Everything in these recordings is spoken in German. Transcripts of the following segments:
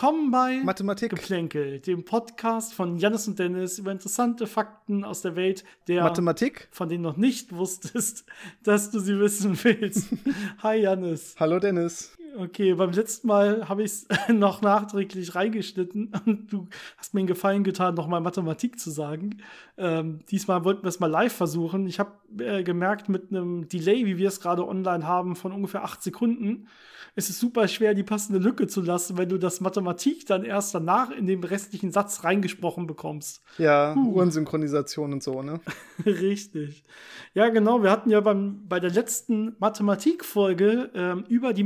Willkommen bei Mathematik Geplänkel, dem Podcast von Janis und Dennis über interessante Fakten aus der Welt der Mathematik, von denen noch nicht wusstest, dass du sie wissen willst. Hi Janis. Hallo Dennis. Okay, beim letzten Mal habe ich es noch nachträglich reingeschnitten und du hast mir einen Gefallen getan, nochmal Mathematik zu sagen. Ähm, diesmal wollten wir es mal live versuchen. Ich habe äh, gemerkt, mit einem Delay, wie wir es gerade online haben, von ungefähr acht Sekunden, ist es super schwer, die passende Lücke zu lassen, wenn du das Mathematik dann erst danach in den restlichen Satz reingesprochen bekommst. Ja, uh. Uhrensynchronisation und so, ne? Richtig. Ja, genau. Wir hatten ja beim, bei der letzten Mathematikfolge ähm, über die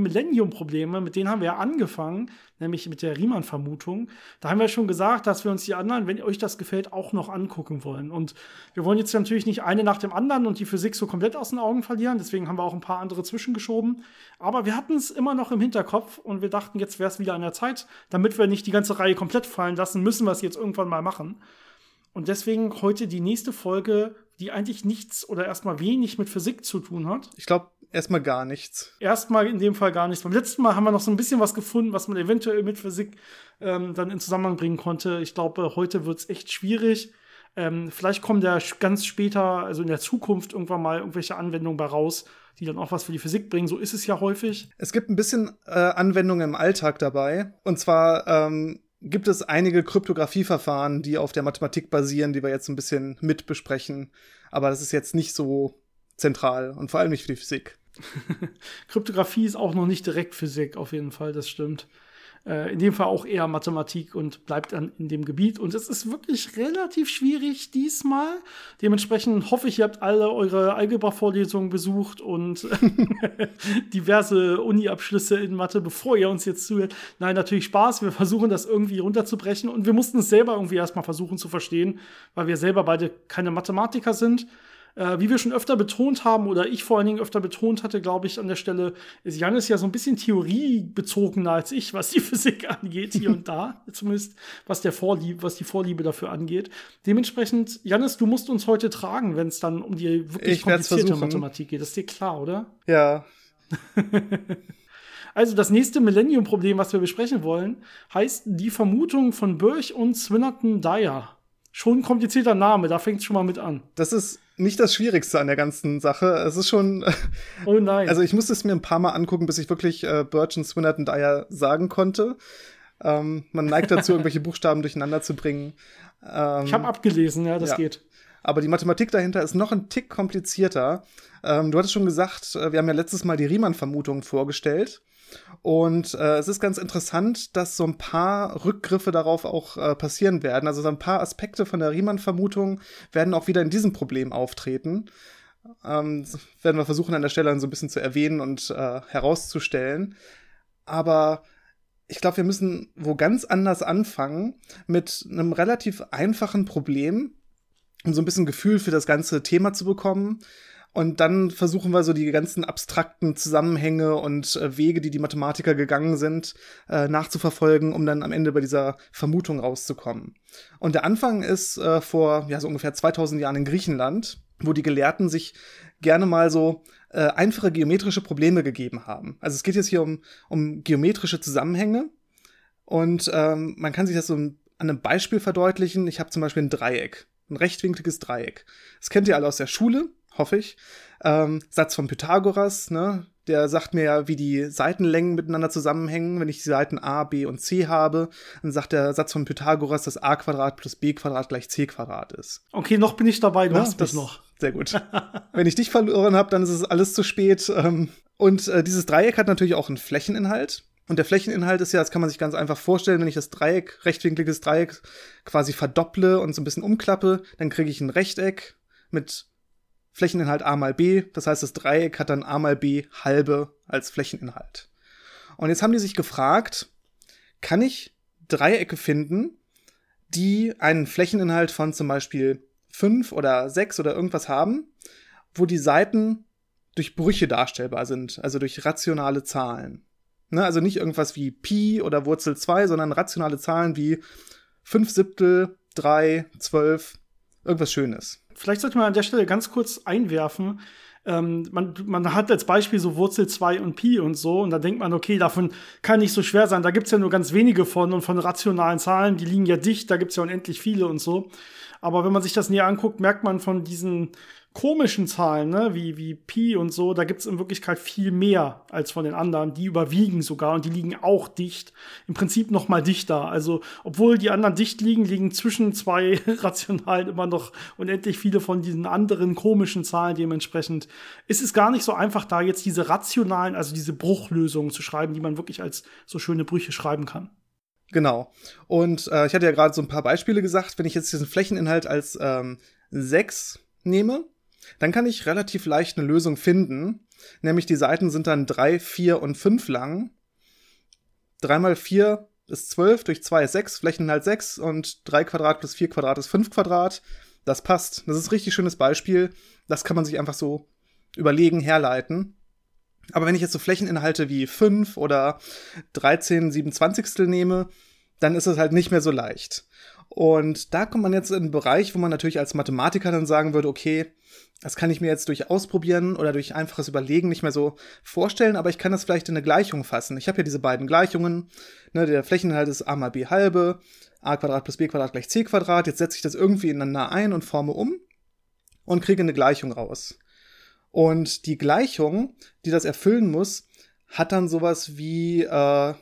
Millennium-Probleme, mit denen haben wir ja angefangen, nämlich mit der Riemann-Vermutung. Da haben wir schon gesagt, dass wir uns die anderen, wenn euch das gefällt, auch noch angucken wollen. Und wir wollen jetzt natürlich nicht eine nach dem anderen und die Physik so komplett aus den Augen verlieren. Deswegen haben wir auch ein paar andere zwischengeschoben. Aber wir hatten es immer noch im Hinterkopf und wir dachten, jetzt wäre es wieder an der Zeit, damit wir nicht die ganze Reihe komplett fallen lassen, müssen wir es jetzt irgendwann mal machen. Und deswegen heute die nächste Folge, die eigentlich nichts oder erstmal wenig mit Physik zu tun hat. Ich glaube, erstmal gar nichts. Erstmal in dem Fall gar nichts. Beim letzten Mal haben wir noch so ein bisschen was gefunden, was man eventuell mit Physik ähm, dann in Zusammenhang bringen konnte. Ich glaube, heute wird es echt schwierig. Ähm, vielleicht kommen da ganz später, also in der Zukunft, irgendwann mal irgendwelche Anwendungen bei raus, die dann auch was für die Physik bringen. So ist es ja häufig. Es gibt ein bisschen äh, Anwendungen im Alltag dabei. Und zwar ähm, gibt es einige Kryptografieverfahren, die auf der Mathematik basieren, die wir jetzt ein bisschen mit besprechen. Aber das ist jetzt nicht so zentral und vor allem nicht für die Physik. Kryptographie ist auch noch nicht direkt Physik, auf jeden Fall, das stimmt. Äh, in dem Fall auch eher Mathematik und bleibt dann in dem Gebiet. Und es ist wirklich relativ schwierig diesmal. Dementsprechend hoffe ich, ihr habt alle eure Algebra-Vorlesungen besucht und diverse Uni-Abschlüsse in Mathe, bevor ihr uns jetzt zuhört. Nein, natürlich Spaß. Wir versuchen das irgendwie runterzubrechen und wir mussten es selber irgendwie erstmal versuchen zu verstehen, weil wir selber beide keine Mathematiker sind. Äh, wie wir schon öfter betont haben, oder ich vor allen Dingen öfter betont hatte, glaube ich, an der Stelle, ist Janis ja so ein bisschen theoriebezogener als ich, was die Physik angeht, hier und da. Zumindest was, der Vorliebe, was die Vorliebe dafür angeht. Dementsprechend, Janis, du musst uns heute tragen, wenn es dann um die wirklich ich komplizierte Mathematik geht. Das ist dir klar, oder? Ja. Also das nächste Millennium-Problem, was wir besprechen wollen, heißt die Vermutung von Birch und Swinnerton-Dyer. Schon ein komplizierter Name, da fängt es schon mal mit an. Das ist nicht das Schwierigste an der ganzen Sache. Es ist schon. Oh nein. Also ich musste es mir ein paar Mal angucken, bis ich wirklich äh, Birch und Swinnerton Dyer sagen konnte. Ähm, man neigt dazu, irgendwelche Buchstaben durcheinander zu bringen. Ähm, ich habe abgelesen, ja, das ja. geht. Aber die Mathematik dahinter ist noch ein Tick komplizierter. Ähm, du hattest schon gesagt, äh, wir haben ja letztes Mal die Riemann-Vermutung vorgestellt. Und äh, es ist ganz interessant, dass so ein paar Rückgriffe darauf auch äh, passieren werden. Also so ein paar Aspekte von der Riemann-Vermutung werden auch wieder in diesem Problem auftreten. Ähm, werden wir versuchen an der Stelle dann so ein bisschen zu erwähnen und äh, herauszustellen. Aber ich glaube, wir müssen wo ganz anders anfangen mit einem relativ einfachen Problem, um so ein bisschen Gefühl für das ganze Thema zu bekommen. Und dann versuchen wir so die ganzen abstrakten Zusammenhänge und äh, Wege, die die Mathematiker gegangen sind, äh, nachzuverfolgen, um dann am Ende bei dieser Vermutung rauszukommen. Und der Anfang ist äh, vor ja so ungefähr 2000 Jahren in Griechenland, wo die Gelehrten sich gerne mal so äh, einfache geometrische Probleme gegeben haben. Also es geht jetzt hier um, um geometrische Zusammenhänge und ähm, man kann sich das so an einem Beispiel verdeutlichen. Ich habe zum Beispiel ein Dreieck, ein rechtwinkliges Dreieck. Das kennt ihr alle aus der Schule hoffe ich. Ähm, Satz von Pythagoras, ne? Der sagt mir ja, wie die Seitenlängen miteinander zusammenhängen. Wenn ich die Seiten a, b und c habe, dann sagt der Satz von Pythagoras, dass a Quadrat plus b Quadrat gleich c Quadrat ist. Okay, noch bin ich dabei, du ja, hast das noch. Sehr gut. Wenn ich dich verloren habe, dann ist es alles zu spät. Ähm, und äh, dieses Dreieck hat natürlich auch einen Flächeninhalt. Und der Flächeninhalt ist ja, das kann man sich ganz einfach vorstellen, wenn ich das Dreieck, rechtwinkliges Dreieck quasi verdopple und so ein bisschen umklappe, dann kriege ich ein Rechteck mit Flächeninhalt a mal b. Das heißt, das Dreieck hat dann a mal b halbe als Flächeninhalt. Und jetzt haben die sich gefragt, kann ich Dreiecke finden, die einen Flächeninhalt von zum Beispiel fünf oder sechs oder irgendwas haben, wo die Seiten durch Brüche darstellbar sind, also durch rationale Zahlen. Ne, also nicht irgendwas wie Pi oder Wurzel 2, sondern rationale Zahlen wie 5 Siebtel, 3, 12, irgendwas Schönes. Vielleicht sollte man an der Stelle ganz kurz einwerfen, ähm, man, man hat als Beispiel so Wurzel 2 und Pi und so, und da denkt man, okay, davon kann nicht so schwer sein. Da gibt's ja nur ganz wenige von und von rationalen Zahlen, die liegen ja dicht, da gibt's ja unendlich viele und so. Aber wenn man sich das näher anguckt, merkt man von diesen komischen Zahlen, ne, wie, wie Pi und so, da gibt's in Wirklichkeit viel mehr als von den anderen. Die überwiegen sogar und die liegen auch dicht. Im Prinzip noch mal dichter. Also, obwohl die anderen dicht liegen, liegen zwischen zwei Rationalen immer noch unendlich viele von diesen anderen komischen Zahlen dementsprechend. Ist es gar nicht so einfach, da jetzt diese rationalen, also diese Bruchlösungen zu schreiben, die man wirklich als so schöne Brüche schreiben kann. Genau. Und äh, ich hatte ja gerade so ein paar Beispiele gesagt. Wenn ich jetzt diesen Flächeninhalt als ähm, 6 nehme, dann kann ich relativ leicht eine Lösung finden. Nämlich die Seiten sind dann 3, 4 und 5 lang. 3 mal 4 ist 12, durch 2 ist 6, Flächeninhalt 6 und 3 Quadrat plus 4 Quadrat ist 5 Quadrat. Das passt. Das ist ein richtig schönes Beispiel. Das kann man sich einfach so überlegen, herleiten. Aber wenn ich jetzt so Flächeninhalte wie 5 oder 13 27 nehme, dann ist es halt nicht mehr so leicht. Und da kommt man jetzt in einen Bereich, wo man natürlich als Mathematiker dann sagen würde, okay, das kann ich mir jetzt durch Ausprobieren oder durch einfaches Überlegen nicht mehr so vorstellen, aber ich kann das vielleicht in eine Gleichung fassen. Ich habe hier diese beiden Gleichungen. Ne, der Flächeninhalt ist a mal b halbe, a Quadrat plus b Quadrat gleich c Quadrat. Jetzt setze ich das irgendwie ineinander ein und forme um und kriege eine Gleichung raus. Und die Gleichung, die das erfüllen muss, hat dann sowas wie, äh,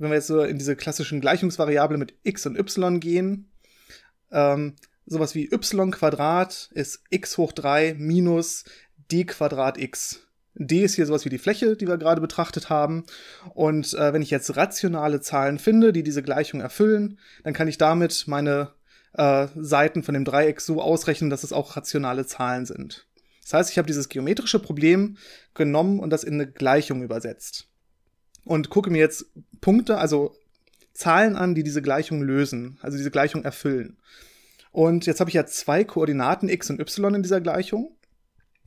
wenn wir jetzt so in diese klassischen Gleichungsvariable mit x und y gehen, ähm, sowas wie y Quadrat ist x hoch 3 minus d Quadrat x. d ist hier sowas wie die Fläche, die wir gerade betrachtet haben. Und äh, wenn ich jetzt rationale Zahlen finde, die diese Gleichung erfüllen, dann kann ich damit meine äh, Seiten von dem Dreieck so ausrechnen, dass es auch rationale Zahlen sind. Das heißt, ich habe dieses geometrische Problem genommen und das in eine Gleichung übersetzt. Und gucke mir jetzt Punkte, also Zahlen an, die diese Gleichung lösen, also diese Gleichung erfüllen. Und jetzt habe ich ja zwei Koordinaten x und y in dieser Gleichung.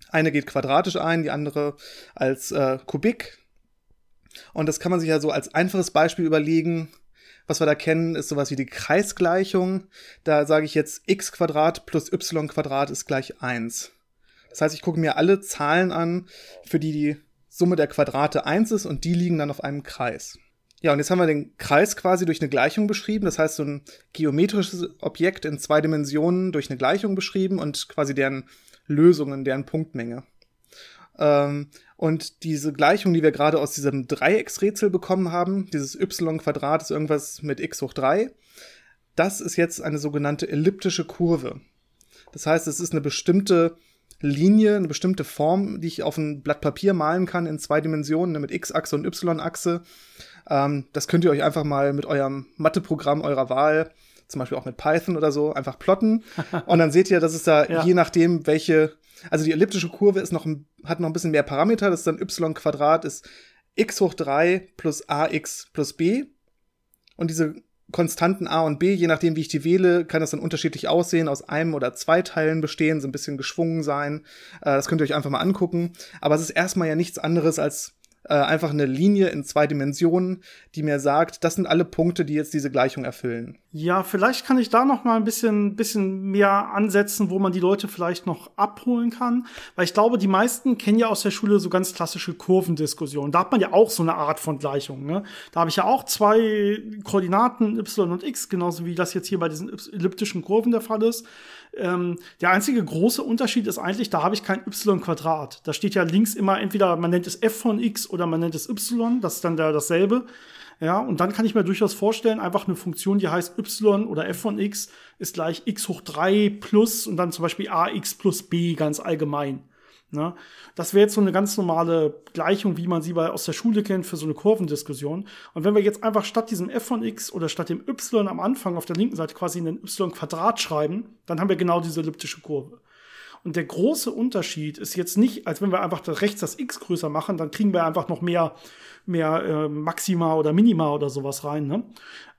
Eine geht quadratisch ein, die andere als äh, Kubik. Und das kann man sich ja so als einfaches Beispiel überlegen. Was wir da kennen, ist sowas wie die Kreisgleichung. Da sage ich jetzt x plus y ist gleich 1. Das heißt, ich gucke mir alle Zahlen an, für die die Summe der Quadrate 1 ist und die liegen dann auf einem Kreis. Ja, und jetzt haben wir den Kreis quasi durch eine Gleichung beschrieben. Das heißt, so ein geometrisches Objekt in zwei Dimensionen durch eine Gleichung beschrieben und quasi deren Lösungen, deren Punktmenge. Ähm, und diese Gleichung, die wir gerade aus diesem Dreiecksrätsel bekommen haben, dieses y Quadrat ist irgendwas mit x hoch 3, das ist jetzt eine sogenannte elliptische Kurve. Das heißt, es ist eine bestimmte Linie, eine bestimmte Form, die ich auf ein Blatt Papier malen kann in zwei Dimensionen, ne, mit X-Achse und Y-Achse. Ähm, das könnt ihr euch einfach mal mit eurem Matheprogramm eurer Wahl, zum Beispiel auch mit Python oder so, einfach plotten. und dann seht ihr, dass es da ja. je nachdem, welche, also die elliptische Kurve ist noch, hat noch ein bisschen mehr Parameter, das ist dann y Quadrat ist x hoch 3 plus ax plus b. Und diese Konstanten A und B, je nachdem, wie ich die wähle, kann das dann unterschiedlich aussehen, aus einem oder zwei Teilen bestehen, so ein bisschen geschwungen sein. Äh, das könnt ihr euch einfach mal angucken. Aber es ist erstmal ja nichts anderes als äh, einfach eine Linie in zwei Dimensionen, die mir sagt, das sind alle Punkte, die jetzt diese Gleichung erfüllen. Ja, vielleicht kann ich da noch mal ein bisschen, bisschen mehr ansetzen, wo man die Leute vielleicht noch abholen kann. Weil ich glaube, die meisten kennen ja aus der Schule so ganz klassische Kurvendiskussionen. Da hat man ja auch so eine Art von Gleichung. Ne? Da habe ich ja auch zwei Koordinaten y und x, genauso wie das jetzt hier bei diesen elliptischen Kurven der Fall ist. Ähm, der einzige große Unterschied ist eigentlich, da habe ich kein y Quadrat. Da steht ja links immer entweder, man nennt es f von x oder man nennt es y. Das ist dann da dasselbe. Ja, und dann kann ich mir durchaus vorstellen, einfach eine Funktion, die heißt y oder f von x ist gleich x hoch 3 plus und dann zum Beispiel ax plus b ganz allgemein. Ne? Das wäre jetzt so eine ganz normale Gleichung, wie man sie bei, aus der Schule kennt für so eine Kurvendiskussion. Und wenn wir jetzt einfach statt diesem f von x oder statt dem y am Anfang auf der linken Seite quasi einen y Quadrat schreiben, dann haben wir genau diese elliptische Kurve. Und der große Unterschied ist jetzt nicht, als wenn wir einfach rechts das x größer machen, dann kriegen wir einfach noch mehr, mehr äh, Maxima oder Minima oder sowas rein. Ne?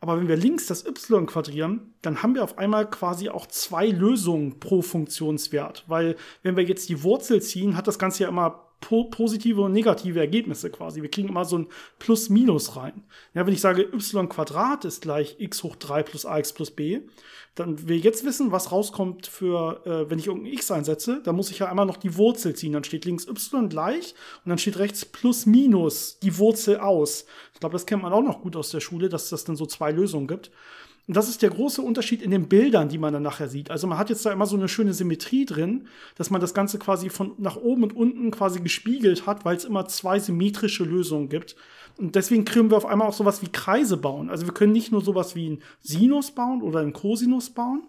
Aber wenn wir links das y quadrieren, dann haben wir auf einmal quasi auch zwei Lösungen pro Funktionswert. Weil wenn wir jetzt die Wurzel ziehen, hat das Ganze ja immer po positive und negative Ergebnisse quasi. Wir kriegen immer so ein Plus-Minus rein. Ja, wenn ich sage, y Quadrat ist gleich x hoch 3 plus ax plus b, dann will ich jetzt wissen, was rauskommt für, äh, wenn ich irgendein x einsetze, dann muss ich ja einmal noch die Wurzel ziehen. Dann steht links y gleich und dann steht rechts plus minus die Wurzel aus. Ich glaube, das kennt man auch noch gut aus der Schule, dass das dann so zwei Lösungen gibt. Und das ist der große Unterschied in den Bildern, die man dann nachher sieht. Also man hat jetzt da immer so eine schöne Symmetrie drin, dass man das Ganze quasi von nach oben und unten quasi gespiegelt hat, weil es immer zwei symmetrische Lösungen gibt. Und deswegen können wir auf einmal auch sowas wie Kreise bauen. Also wir können nicht nur sowas wie ein Sinus bauen oder ein Cosinus bauen,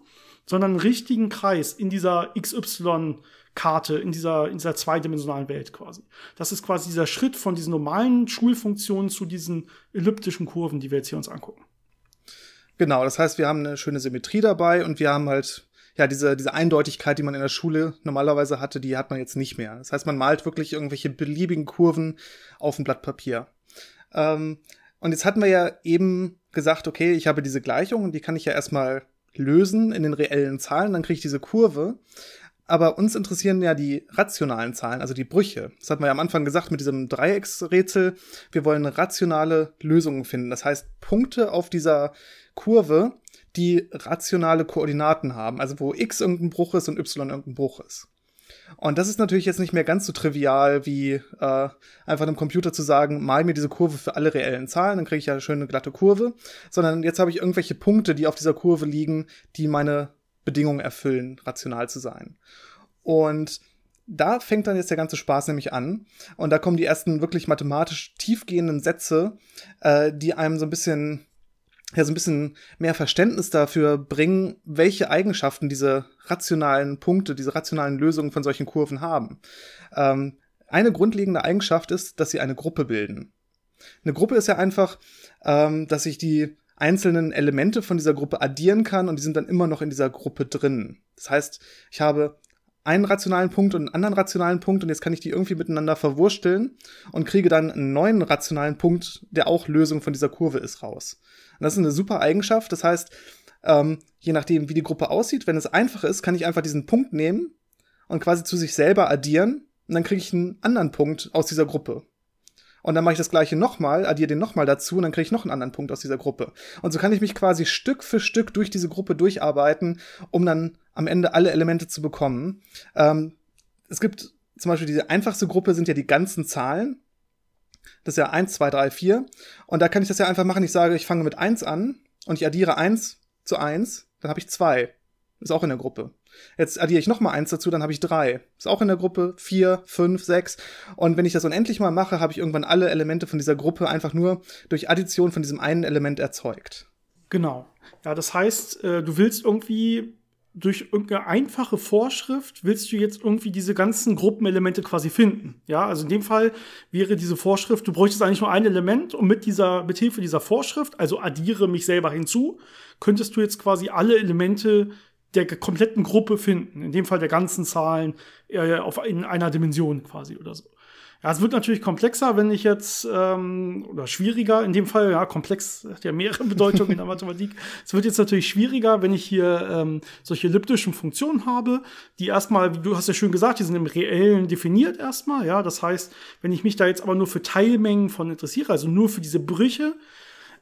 sondern einen richtigen Kreis in dieser XY Karte in dieser, in dieser zweidimensionalen Welt quasi. Das ist quasi dieser Schritt von diesen normalen Schulfunktionen zu diesen elliptischen Kurven, die wir jetzt hier uns angucken. Genau, das heißt, wir haben eine schöne Symmetrie dabei und wir haben halt ja diese diese Eindeutigkeit, die man in der Schule normalerweise hatte, die hat man jetzt nicht mehr. Das heißt, man malt wirklich irgendwelche beliebigen Kurven auf ein Blatt Papier. Ähm, und jetzt hatten wir ja eben gesagt, okay, ich habe diese Gleichung und die kann ich ja erstmal lösen in den reellen Zahlen, dann kriege ich diese Kurve. Aber uns interessieren ja die rationalen Zahlen, also die Brüche. Das hatten wir ja am Anfang gesagt mit diesem Dreiecksrätsel. Wir wollen rationale Lösungen finden. Das heißt, Punkte auf dieser Kurve, die rationale Koordinaten haben, also wo x irgendein Bruch ist und y irgendein Bruch ist. Und das ist natürlich jetzt nicht mehr ganz so trivial, wie äh, einfach einem Computer zu sagen, mal mir diese Kurve für alle reellen Zahlen, dann kriege ich ja eine schöne glatte Kurve, sondern jetzt habe ich irgendwelche Punkte, die auf dieser Kurve liegen, die meine Bedingungen erfüllen, rational zu sein. Und da fängt dann jetzt der ganze Spaß nämlich an. Und da kommen die ersten wirklich mathematisch tiefgehenden Sätze, äh, die einem so ein bisschen ja so ein bisschen mehr Verständnis dafür bringen, welche Eigenschaften diese rationalen Punkte, diese rationalen Lösungen von solchen Kurven haben. Ähm, eine grundlegende Eigenschaft ist, dass sie eine Gruppe bilden. Eine Gruppe ist ja einfach, ähm, dass ich die einzelnen Elemente von dieser Gruppe addieren kann und die sind dann immer noch in dieser Gruppe drin. Das heißt, ich habe einen rationalen Punkt und einen anderen rationalen Punkt und jetzt kann ich die irgendwie miteinander verwursteln und kriege dann einen neuen rationalen Punkt, der auch Lösung von dieser Kurve ist, raus. Und das ist eine super Eigenschaft. Das heißt, ähm, je nachdem, wie die Gruppe aussieht, wenn es einfach ist, kann ich einfach diesen Punkt nehmen und quasi zu sich selber addieren und dann kriege ich einen anderen Punkt aus dieser Gruppe. Und dann mache ich das gleiche nochmal, addiere den nochmal dazu und dann kriege ich noch einen anderen Punkt aus dieser Gruppe. Und so kann ich mich quasi Stück für Stück durch diese Gruppe durcharbeiten, um dann am Ende alle Elemente zu bekommen. Ähm, es gibt zum Beispiel diese einfachste Gruppe sind ja die ganzen Zahlen. Das ist ja 1, 2, 3, 4. Und da kann ich das ja einfach machen. Ich sage, ich fange mit 1 an und ich addiere 1 zu 1, dann habe ich 2. Ist auch in der Gruppe. Jetzt addiere ich noch mal eins dazu, dann habe ich drei. Ist auch in der Gruppe vier, fünf, sechs. Und wenn ich das unendlich mal mache, habe ich irgendwann alle Elemente von dieser Gruppe einfach nur durch Addition von diesem einen Element erzeugt. Genau. Ja, das heißt, äh, du willst irgendwie durch irgendeine einfache Vorschrift willst du jetzt irgendwie diese ganzen Gruppenelemente quasi finden. Ja, also in dem Fall wäre diese Vorschrift, du bräuchtest eigentlich nur ein Element und mit dieser, mit Hilfe dieser Vorschrift, also addiere mich selber hinzu, könntest du jetzt quasi alle Elemente der kompletten Gruppe finden, in dem Fall der ganzen Zahlen äh, auf, in einer Dimension quasi oder so. Ja, es wird natürlich komplexer, wenn ich jetzt, ähm, oder schwieriger, in dem Fall, ja, komplex hat ja mehrere Bedeutungen in der Mathematik. Es wird jetzt natürlich schwieriger, wenn ich hier ähm, solche elliptischen Funktionen habe, die erstmal, wie du hast ja schön gesagt, die sind im Reellen definiert erstmal, ja. Das heißt, wenn ich mich da jetzt aber nur für Teilmengen von interessiere, also nur für diese Brüche,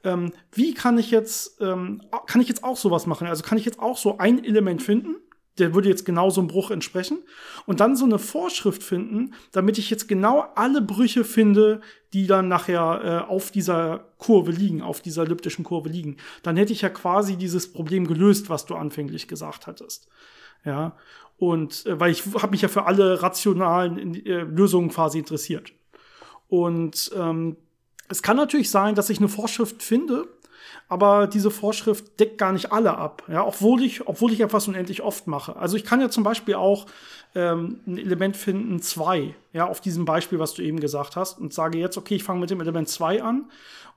ähm, wie kann ich jetzt, ähm, kann ich jetzt auch sowas machen? Also kann ich jetzt auch so ein Element finden, der würde jetzt genau so einem Bruch entsprechen. Und dann so eine Vorschrift finden, damit ich jetzt genau alle Brüche finde, die dann nachher äh, auf dieser Kurve liegen, auf dieser elliptischen Kurve liegen. Dann hätte ich ja quasi dieses Problem gelöst, was du anfänglich gesagt hattest. Ja. Und äh, weil ich habe mich ja für alle rationalen äh, Lösungen quasi interessiert. Und ähm, es kann natürlich sein, dass ich eine Vorschrift finde, aber diese Vorschrift deckt gar nicht alle ab. Ja, obwohl ich, obwohl ich etwas unendlich oft mache. Also ich kann ja zum Beispiel auch ähm, ein Element finden, zwei, ja, auf diesem Beispiel, was du eben gesagt hast, und sage jetzt, okay, ich fange mit dem Element zwei an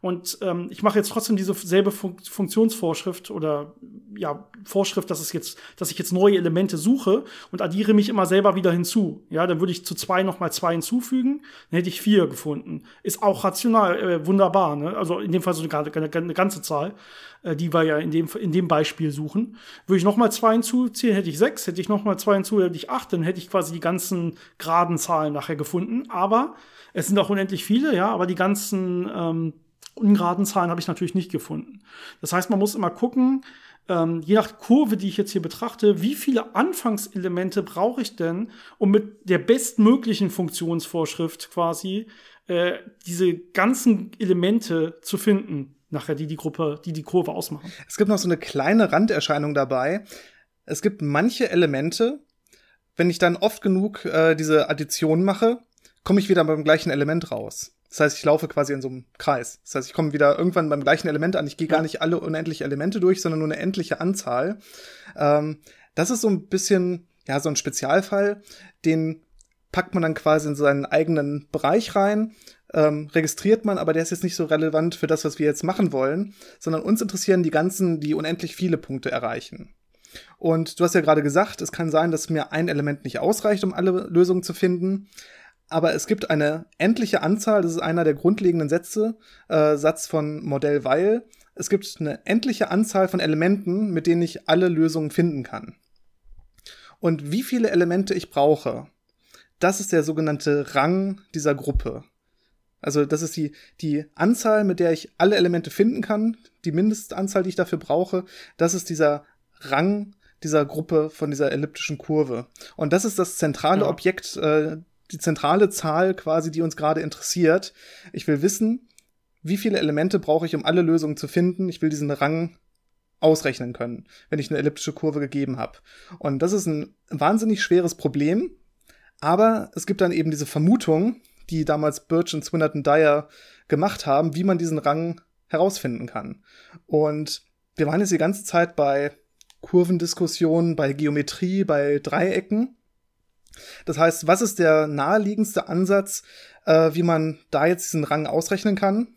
und ähm, ich mache jetzt trotzdem diese selbe Fun Funktionsvorschrift oder ja, Vorschrift, dass es jetzt, dass ich jetzt neue Elemente suche und addiere mich immer selber wieder hinzu. Ja, dann würde ich zu zwei nochmal zwei hinzufügen, dann hätte ich vier gefunden. Ist auch rational, äh, wunderbar, ne? Also in dem Fall so eine, eine, eine ganze Zahl, äh, die wir ja in dem, in dem Beispiel suchen. Würde ich nochmal zwei hinzuziehen, hätte ich sechs, hätte ich nochmal zwei hinzu, hätte ich acht, dann hätte ich quasi die ganzen geraden Zahlen nachher nachher gefunden, aber es sind auch unendlich viele, ja, aber die ganzen ähm, ungeraden Zahlen habe ich natürlich nicht gefunden. Das heißt, man muss immer gucken, ähm, je nach Kurve, die ich jetzt hier betrachte, wie viele Anfangselemente brauche ich denn, um mit der bestmöglichen Funktionsvorschrift quasi äh, diese ganzen Elemente zu finden, nachher die die Gruppe, die die Kurve ausmachen. Es gibt noch so eine kleine Randerscheinung dabei. Es gibt manche Elemente, wenn ich dann oft genug äh, diese Addition mache, komme ich wieder beim gleichen Element raus. Das heißt, ich laufe quasi in so einem Kreis. Das heißt, ich komme wieder irgendwann beim gleichen Element an. Ich gehe ja. gar nicht alle unendliche Elemente durch, sondern nur eine endliche Anzahl. Ähm, das ist so ein bisschen, ja, so ein Spezialfall, den packt man dann quasi in seinen eigenen Bereich rein, ähm, registriert man, aber der ist jetzt nicht so relevant für das, was wir jetzt machen wollen, sondern uns interessieren die ganzen, die unendlich viele Punkte erreichen. Und du hast ja gerade gesagt, es kann sein, dass mir ein Element nicht ausreicht, um alle Lösungen zu finden aber es gibt eine endliche Anzahl, das ist einer der grundlegenden Sätze, äh, Satz von Modell Weil. Es gibt eine endliche Anzahl von Elementen, mit denen ich alle Lösungen finden kann. Und wie viele Elemente ich brauche, das ist der sogenannte Rang dieser Gruppe. Also das ist die, die Anzahl, mit der ich alle Elemente finden kann, die Mindestanzahl, die ich dafür brauche, das ist dieser Rang dieser Gruppe von dieser elliptischen Kurve. Und das ist das zentrale ja. Objekt äh, die zentrale Zahl quasi, die uns gerade interessiert. Ich will wissen, wie viele Elemente brauche ich, um alle Lösungen zu finden. Ich will diesen Rang ausrechnen können, wenn ich eine elliptische Kurve gegeben habe. Und das ist ein wahnsinnig schweres Problem. Aber es gibt dann eben diese Vermutung, die damals Birch und Swinnerton Dyer gemacht haben, wie man diesen Rang herausfinden kann. Und wir waren jetzt die ganze Zeit bei Kurvendiskussionen, bei Geometrie, bei Dreiecken. Das heißt, was ist der naheliegendste Ansatz, äh, wie man da jetzt diesen Rang ausrechnen kann?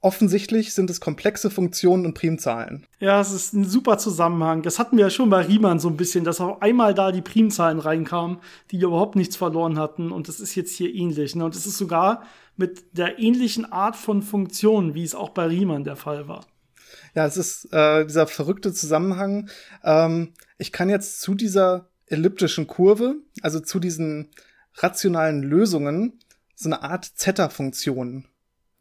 Offensichtlich sind es komplexe Funktionen und Primzahlen. Ja, es ist ein super Zusammenhang. Das hatten wir ja schon bei Riemann so ein bisschen, dass auf einmal da die Primzahlen reinkamen, die überhaupt nichts verloren hatten. Und das ist jetzt hier ähnlich. Ne? Und es ist sogar mit der ähnlichen Art von Funktionen, wie es auch bei Riemann der Fall war. Ja, es ist äh, dieser verrückte Zusammenhang. Ähm, ich kann jetzt zu dieser elliptischen Kurve, also zu diesen rationalen Lösungen, so eine Art Zeta-Funktion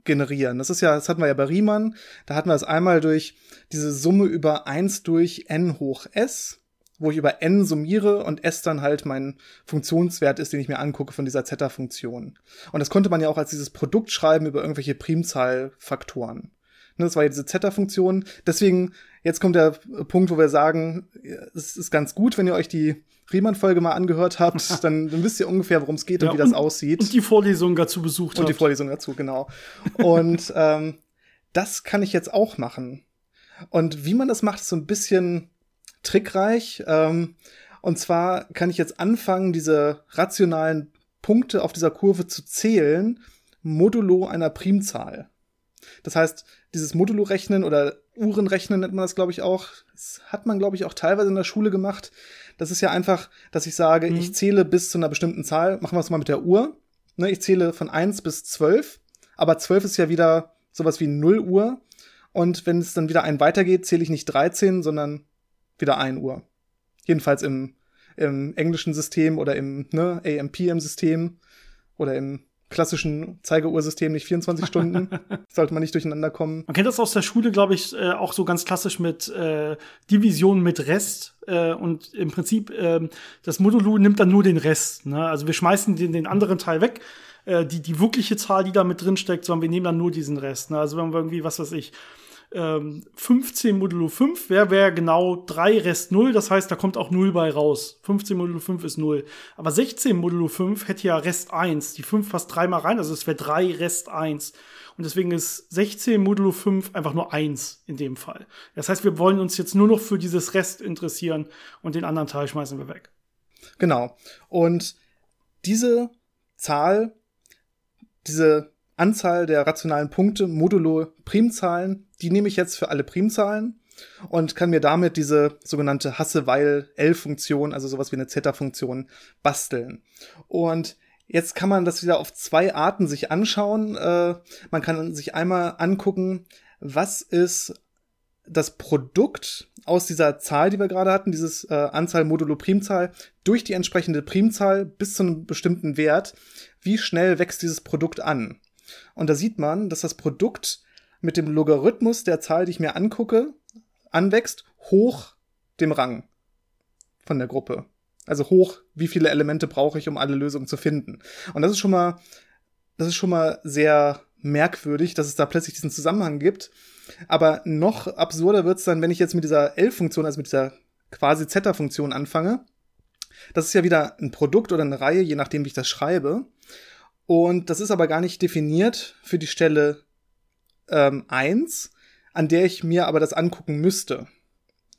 generieren. Das ist ja, das hatten wir ja bei Riemann. Da hatten wir es einmal durch diese Summe über 1 durch n hoch s, wo ich über n summiere und s dann halt mein Funktionswert ist, den ich mir angucke von dieser Zeta-Funktion. Und das konnte man ja auch als dieses Produkt schreiben über irgendwelche Primzahlfaktoren. Ne, das war ja diese Zeta-Funktion. Deswegen, jetzt kommt der Punkt, wo wir sagen, es ist ganz gut, wenn ihr euch die Riemann-Folge mal angehört habt, dann, dann wisst ihr ungefähr, worum es geht ja, und wie das aussieht. Und die Vorlesung dazu besucht Und habt. die Vorlesung dazu, genau. und ähm, das kann ich jetzt auch machen. Und wie man das macht, ist so ein bisschen trickreich. Ähm, und zwar kann ich jetzt anfangen, diese rationalen Punkte auf dieser Kurve zu zählen, modulo einer Primzahl. Das heißt, dieses Modulo-Rechnen oder Uhrenrechnen nennt man das, glaube ich, auch. Das hat man, glaube ich, auch teilweise in der Schule gemacht. Das ist ja einfach, dass ich sage, mhm. ich zähle bis zu einer bestimmten Zahl. Machen wir es mal mit der Uhr. Ne, ich zähle von eins bis zwölf. Aber zwölf ist ja wieder sowas wie null Uhr. Und wenn es dann wieder ein weitergeht, zähle ich nicht 13, sondern wieder ein Uhr. Jedenfalls im, im englischen System oder im ne, AMPM-System oder im klassischen Zeigeuhrsystem nicht 24 Stunden. Sollte man nicht durcheinander kommen. Man kennt das aus der Schule, glaube ich, äh, auch so ganz klassisch mit äh, Division mit Rest. Äh, und im Prinzip, äh, das Modulo nimmt dann nur den Rest. Ne? Also wir schmeißen den, den anderen Teil weg. Äh, die, die wirkliche Zahl, die da mit drin steckt, sondern wir nehmen dann nur diesen Rest. Ne? Also wenn wir irgendwie, was weiß ich, 15 ähm, modulo 5 wäre wär genau 3 Rest 0, das heißt, da kommt auch 0 bei raus. 15 modulo 5 ist 0. Aber 16 modulo 5 hätte ja Rest 1. Die 5 passt dreimal rein, also es wäre 3 Rest 1. Und deswegen ist 16 modulo 5 einfach nur 1 in dem Fall. Das heißt, wir wollen uns jetzt nur noch für dieses Rest interessieren und den anderen Teil schmeißen wir weg. Genau. Und diese Zahl, diese Anzahl der rationalen Punkte modulo Primzahlen, die nehme ich jetzt für alle Primzahlen und kann mir damit diese sogenannte Hasse-Weil-L-Funktion, also sowas wie eine Zeta-Funktion, basteln. Und jetzt kann man das wieder auf zwei Arten sich anschauen. Äh, man kann sich einmal angucken, was ist das Produkt aus dieser Zahl, die wir gerade hatten, dieses äh, Anzahl modulo Primzahl, durch die entsprechende Primzahl bis zu einem bestimmten Wert, wie schnell wächst dieses Produkt an. Und da sieht man, dass das Produkt mit dem Logarithmus der Zahl, die ich mir angucke, anwächst, hoch dem Rang von der Gruppe. Also hoch, wie viele Elemente brauche ich, um alle Lösungen zu finden. Und das ist schon mal, das ist schon mal sehr merkwürdig, dass es da plötzlich diesen Zusammenhang gibt. Aber noch absurder wird's dann, wenn ich jetzt mit dieser L-Funktion, also mit dieser quasi Zeta-Funktion anfange. Das ist ja wieder ein Produkt oder eine Reihe, je nachdem, wie ich das schreibe. Und das ist aber gar nicht definiert für die Stelle ähm, 1, an der ich mir aber das angucken müsste.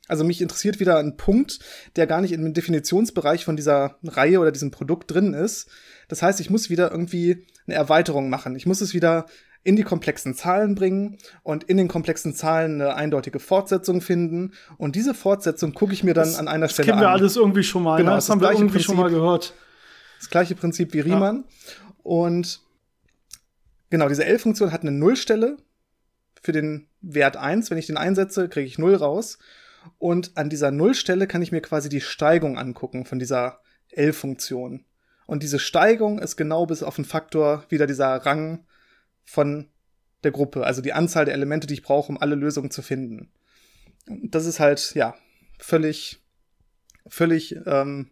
Also mich interessiert wieder ein Punkt, der gar nicht im Definitionsbereich von dieser Reihe oder diesem Produkt drin ist. Das heißt, ich muss wieder irgendwie eine Erweiterung machen. Ich muss es wieder in die komplexen Zahlen bringen und in den komplexen Zahlen eine eindeutige Fortsetzung finden. Und diese Fortsetzung gucke ich mir dann das, an einer Stelle an. Das kennen wir an. alles irgendwie schon mal. Genau, ne? das, das haben wir irgendwie Prinzip, schon mal gehört. Das gleiche Prinzip wie Riemann. Ja. Und genau, diese L-Funktion hat eine Nullstelle für den Wert 1. Wenn ich den einsetze, kriege ich 0 raus. Und an dieser Nullstelle kann ich mir quasi die Steigung angucken von dieser L-Funktion. Und diese Steigung ist genau bis auf den Faktor wieder dieser Rang von der Gruppe, also die Anzahl der Elemente, die ich brauche, um alle Lösungen zu finden. Das ist halt, ja, völlig, völlig ähm,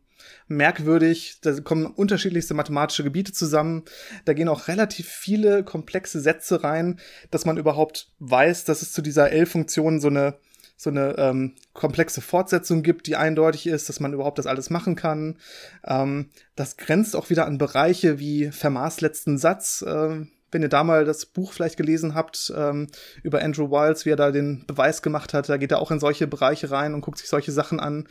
merkwürdig. Da kommen unterschiedlichste mathematische Gebiete zusammen. Da gehen auch relativ viele komplexe Sätze rein, dass man überhaupt weiß, dass es zu dieser L-Funktion so eine so eine ähm, komplexe Fortsetzung gibt, die eindeutig ist, dass man überhaupt das alles machen kann. Ähm, das grenzt auch wieder an Bereiche wie Fermats letzten Satz. Äh, wenn ihr da mal das Buch vielleicht gelesen habt ähm, über Andrew Wiles, wie er da den Beweis gemacht hat, da geht er auch in solche Bereiche rein und guckt sich solche Sachen an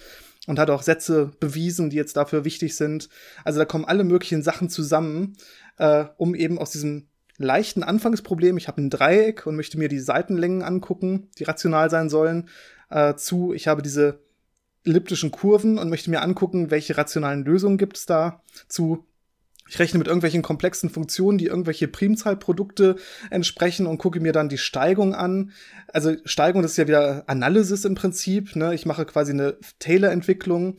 und hat auch Sätze bewiesen, die jetzt dafür wichtig sind. Also da kommen alle möglichen Sachen zusammen, äh, um eben aus diesem leichten Anfangsproblem, ich habe ein Dreieck und möchte mir die Seitenlängen angucken, die rational sein sollen, äh, zu, ich habe diese elliptischen Kurven und möchte mir angucken, welche rationalen Lösungen gibt es da, zu, ich rechne mit irgendwelchen komplexen Funktionen, die irgendwelche Primzahlprodukte entsprechen und gucke mir dann die Steigung an. Also Steigung, das ist ja wieder Analysis im Prinzip. Ne? Ich mache quasi eine Taylor-Entwicklung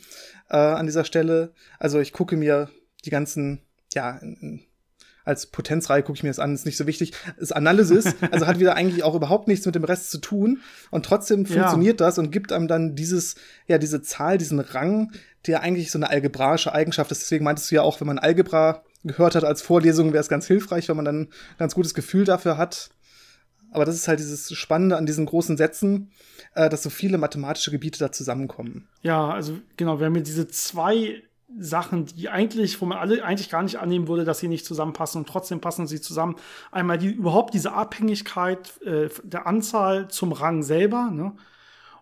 äh, an dieser Stelle. Also ich gucke mir die ganzen, ja, in, als Potenzreihe gucke ich mir das an, ist nicht so wichtig. Ist Analysis, also hat wieder eigentlich auch überhaupt nichts mit dem Rest zu tun. Und trotzdem funktioniert ja. das und gibt einem dann dieses, ja, diese Zahl, diesen Rang, der eigentlich so eine algebraische Eigenschaft ist. Deswegen meintest du ja auch, wenn man Algebra gehört hat als Vorlesung, wäre es ganz hilfreich, weil man dann ein ganz gutes Gefühl dafür hat. Aber das ist halt dieses Spannende an diesen großen Sätzen, äh, dass so viele mathematische Gebiete da zusammenkommen. Ja, also genau, wir haben hier diese zwei Sachen, die eigentlich, wo man alle eigentlich gar nicht annehmen würde, dass sie nicht zusammenpassen und trotzdem passen sie zusammen. Einmal die überhaupt diese Abhängigkeit äh, der Anzahl zum Rang selber, ne?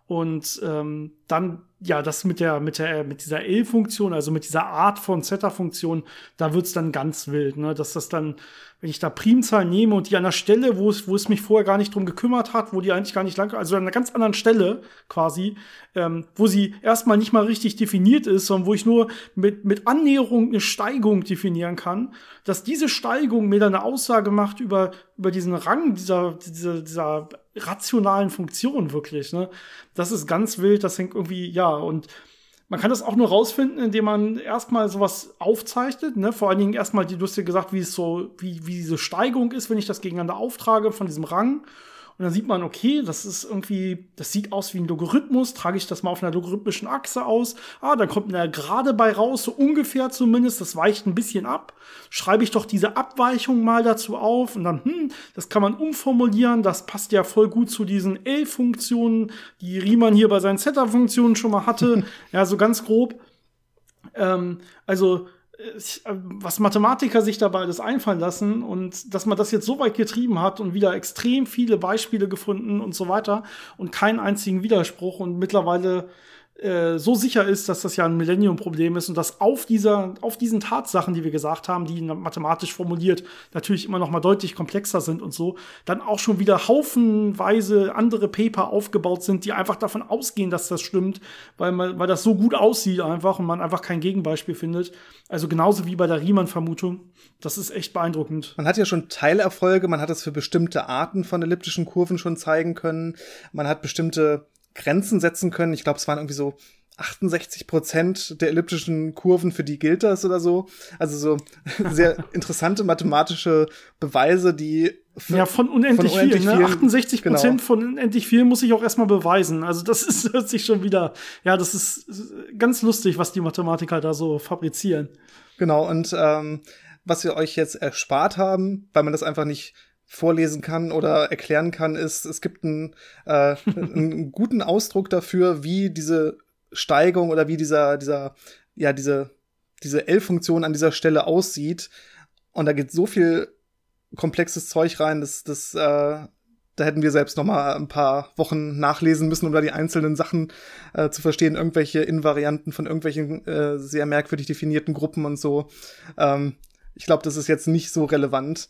Und ähm, dann ja, das mit der, mit der, mit dieser L-Funktion, also mit dieser Art von Zeta-Funktion, da wird's dann ganz wild, ne? Dass das dann, wenn ich da Primzahlen nehme und die an der Stelle, wo es, wo es mich vorher gar nicht drum gekümmert hat, wo die eigentlich gar nicht lang, also an einer ganz anderen Stelle quasi, ähm, wo sie erstmal nicht mal richtig definiert ist, sondern wo ich nur mit, mit Annäherung eine Steigung definieren kann, dass diese Steigung mir dann eine Aussage macht über, über diesen Rang dieser, dieser, dieser rationalen Funktion wirklich, ne? Das ist ganz wild, das hängt irgendwie, ja, und man kann das auch nur rausfinden, indem man erstmal sowas aufzeichnet, ne? Vor allen Dingen erstmal, du hast ja gesagt, wie es so, wie, wie diese Steigung ist, wenn ich das gegeneinander auftrage von diesem Rang. Und dann sieht man, okay, das ist irgendwie, das sieht aus wie ein Logarithmus, trage ich das mal auf einer logarithmischen Achse aus. Ah, dann kommt eine Gerade bei raus, so ungefähr zumindest, das weicht ein bisschen ab. Schreibe ich doch diese Abweichung mal dazu auf und dann, hm, das kann man umformulieren, das passt ja voll gut zu diesen L-Funktionen, die Riemann hier bei seinen Zeta-Funktionen schon mal hatte. ja, so ganz grob. Ähm, also, was Mathematiker sich dabei alles einfallen lassen und dass man das jetzt so weit getrieben hat und wieder extrem viele Beispiele gefunden und so weiter und keinen einzigen Widerspruch und mittlerweile äh, so sicher ist, dass das ja ein Millennium-Problem ist und dass auf dieser, auf diesen Tatsachen, die wir gesagt haben, die mathematisch formuliert natürlich immer noch mal deutlich komplexer sind und so, dann auch schon wieder haufenweise andere Paper aufgebaut sind, die einfach davon ausgehen, dass das stimmt, weil man, weil das so gut aussieht einfach und man einfach kein Gegenbeispiel findet. Also genauso wie bei der Riemann-Vermutung. Das ist echt beeindruckend. Man hat ja schon Teilerfolge, man hat es für bestimmte Arten von elliptischen Kurven schon zeigen können. Man hat bestimmte Grenzen setzen können. Ich glaube, es waren irgendwie so 68 Prozent der elliptischen Kurven, für die gilt das oder so. Also so sehr interessante mathematische Beweise, die ja, von unendlich, von unendlich viel. Ne? 68 Prozent genau. von unendlich viel muss ich auch erstmal beweisen. Also das ist hört sich schon wieder, ja, das ist ganz lustig, was die Mathematiker da so fabrizieren. Genau, und ähm, was wir euch jetzt erspart haben, weil man das einfach nicht vorlesen kann oder erklären kann, ist, es gibt einen, äh, einen guten Ausdruck dafür, wie diese Steigung oder wie dieser, dieser, ja, diese, diese L-Funktion an dieser Stelle aussieht. Und da geht so viel komplexes Zeug rein, dass das, äh, da hätten wir selbst noch mal ein paar Wochen nachlesen müssen, um da die einzelnen Sachen äh, zu verstehen, irgendwelche Invarianten von irgendwelchen äh, sehr merkwürdig definierten Gruppen und so. Ähm, ich glaube, das ist jetzt nicht so relevant.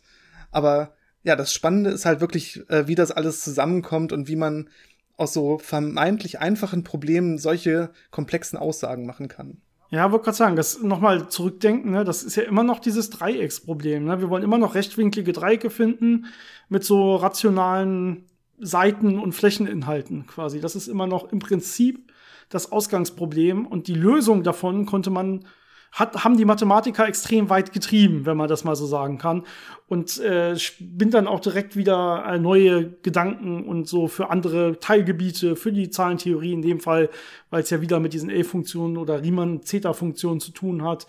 Aber ja, das Spannende ist halt wirklich, äh, wie das alles zusammenkommt und wie man aus so vermeintlich einfachen Problemen solche komplexen Aussagen machen kann. Ja, wollte gerade sagen, das nochmal zurückdenken, ne, das ist ja immer noch dieses Dreiecksproblem. Ne? Wir wollen immer noch rechtwinklige Dreiecke finden mit so rationalen Seiten- und Flächeninhalten quasi. Das ist immer noch im Prinzip das Ausgangsproblem und die Lösung davon konnte man hat, haben die Mathematiker extrem weit getrieben, wenn man das mal so sagen kann. Und äh, bin dann auch direkt wieder äh, neue Gedanken und so für andere Teilgebiete, für die Zahlentheorie in dem Fall, weil es ja wieder mit diesen L-Funktionen oder Riemann-Zeta-Funktionen zu tun hat.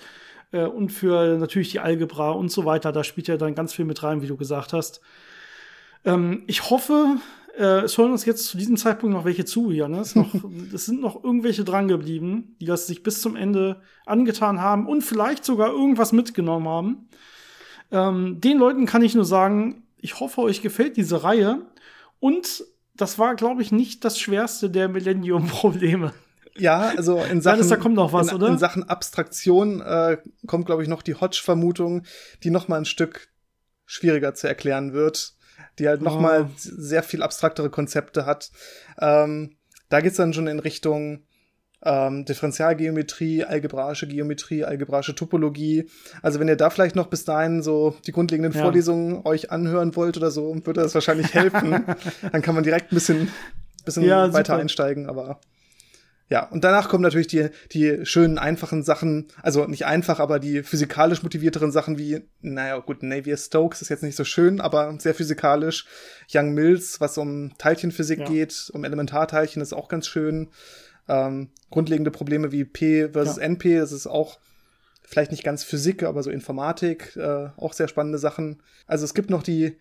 Äh, und für natürlich die Algebra und so weiter. Da spielt ja dann ganz viel mit rein, wie du gesagt hast. Ähm, ich hoffe, äh, es hören uns jetzt zu diesem Zeitpunkt noch welche zu, Janis. Noch, es sind noch irgendwelche drangeblieben, die das sich bis zum Ende angetan haben und vielleicht sogar irgendwas mitgenommen haben. Ähm, den Leuten kann ich nur sagen, ich hoffe, euch gefällt diese Reihe. Und das war, glaube ich, nicht das schwerste der Millennium-Probleme. Ja, also in Sachen, Alles, da kommt noch was, in, oder? in Sachen Abstraktion äh, kommt, glaube ich, noch die Hodge-Vermutung, die noch mal ein Stück schwieriger zu erklären wird die halt noch mal oh. sehr viel abstraktere Konzepte hat. Ähm, da geht's dann schon in Richtung ähm, Differentialgeometrie, algebraische Geometrie, algebraische Topologie. Also wenn ihr da vielleicht noch bis dahin so die grundlegenden ja. Vorlesungen euch anhören wollt oder so, würde das wahrscheinlich helfen. dann kann man direkt ein bisschen, bisschen ja, weiter super. einsteigen, aber ja, und danach kommen natürlich die, die schönen, einfachen Sachen, also nicht einfach, aber die physikalisch motivierteren Sachen wie, naja, gut, Navier Stokes ist jetzt nicht so schön, aber sehr physikalisch. Young Mills, was um Teilchenphysik ja. geht, um Elementarteilchen, ist auch ganz schön. Ähm, grundlegende Probleme wie P versus ja. NP, das ist auch vielleicht nicht ganz Physik, aber so Informatik, äh, auch sehr spannende Sachen. Also es gibt noch die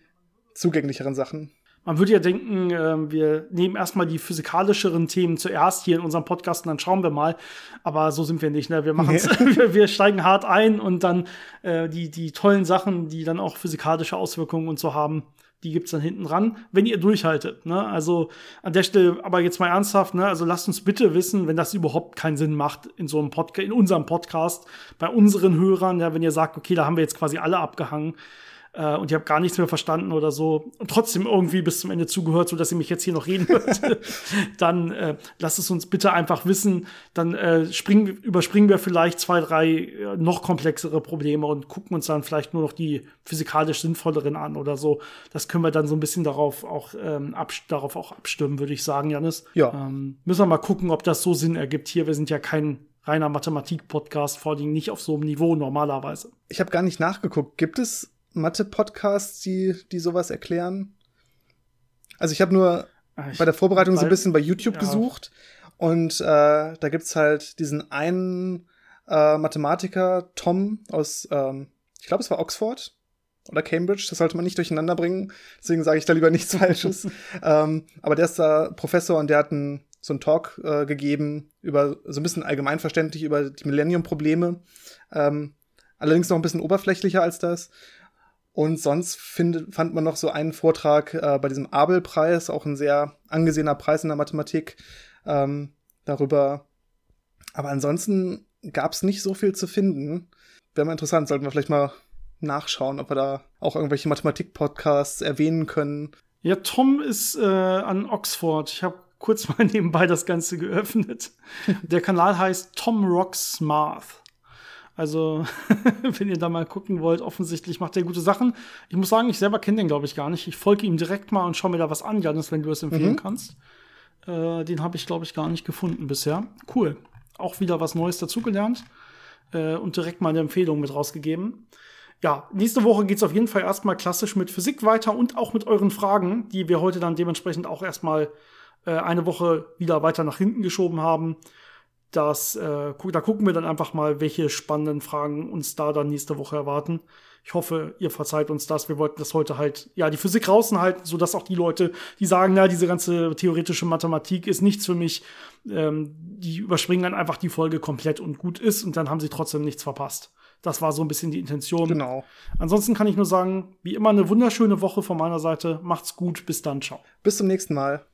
zugänglicheren Sachen. Man würde ja denken, äh, wir nehmen erstmal die physikalischeren Themen zuerst hier in unserem Podcast und dann schauen wir mal. Aber so sind wir nicht. Ne? Wir machen nee. wir, wir steigen hart ein und dann äh, die, die tollen Sachen, die dann auch physikalische Auswirkungen und so haben, die gibt's dann hinten ran, wenn ihr durchhaltet. Ne? Also an der Stelle, aber jetzt mal ernsthaft, ne? also lasst uns bitte wissen, wenn das überhaupt keinen Sinn macht in so einem Podcast, in unserem Podcast, bei unseren Hörern, ja, wenn ihr sagt, okay, da haben wir jetzt quasi alle abgehangen, äh, und ihr habt gar nichts mehr verstanden oder so und trotzdem irgendwie bis zum Ende zugehört, so dass ihr mich jetzt hier noch reden hört, dann äh, lasst es uns bitte einfach wissen. Dann äh, springen, überspringen wir vielleicht zwei, drei äh, noch komplexere Probleme und gucken uns dann vielleicht nur noch die physikalisch sinnvolleren an oder so. Das können wir dann so ein bisschen darauf auch, ähm, darauf auch abstimmen, würde ich sagen, Janis. Ja. Ähm, müssen wir mal gucken, ob das so Sinn ergibt hier. Wir sind ja kein reiner Mathematik-Podcast, vor allem nicht auf so einem Niveau normalerweise. Ich habe gar nicht nachgeguckt. Gibt es Mathe-Podcasts, die, die sowas erklären. Also ich habe nur ah, ich bei der Vorbereitung so ein bisschen bei YouTube ja. gesucht und äh, da gibt's halt diesen einen äh, Mathematiker, Tom aus, ähm, ich glaube es war Oxford oder Cambridge, das sollte man nicht durcheinander bringen, deswegen sage ich da lieber nichts Falsches. ähm, aber der ist da Professor und der hat einen, so einen Talk äh, gegeben über so ein bisschen allgemeinverständlich über die Millennium-Probleme. Ähm, allerdings noch ein bisschen oberflächlicher als das. Und sonst find, fand man noch so einen Vortrag äh, bei diesem Abel-Preis, auch ein sehr angesehener Preis in der Mathematik, ähm, darüber, Aber ansonsten gab es nicht so viel zu finden. Wäre mal interessant, sollten wir vielleicht mal nachschauen, ob wir da auch irgendwelche Mathematik-Podcasts erwähnen können. Ja, Tom ist äh, an Oxford. Ich habe kurz mal nebenbei das Ganze geöffnet. Der Kanal heißt Tom Rocks Math. Also, wenn ihr da mal gucken wollt, offensichtlich macht er gute Sachen. Ich muss sagen, ich selber kenne den, glaube ich, gar nicht. Ich folge ihm direkt mal und schaue mir da was an, Janis, wenn du es empfehlen mhm. kannst. Äh, den habe ich, glaube ich, gar nicht gefunden bisher. Cool. Auch wieder was Neues dazugelernt äh, und direkt mal eine Empfehlung mit rausgegeben. Ja, nächste Woche geht es auf jeden Fall erstmal klassisch mit Physik weiter und auch mit euren Fragen, die wir heute dann dementsprechend auch erstmal äh, eine Woche wieder weiter nach hinten geschoben haben. Das, äh, da gucken wir dann einfach mal, welche spannenden Fragen uns da dann nächste Woche erwarten. Ich hoffe, ihr verzeiht uns das. Wir wollten das heute halt, ja, die Physik raushalten, sodass auch die Leute, die sagen, na, diese ganze theoretische Mathematik ist nichts für mich, ähm, die überspringen dann einfach die Folge komplett und gut ist und dann haben sie trotzdem nichts verpasst. Das war so ein bisschen die Intention. Genau. Ansonsten kann ich nur sagen, wie immer eine wunderschöne Woche von meiner Seite. Macht's gut, bis dann, ciao. Bis zum nächsten Mal.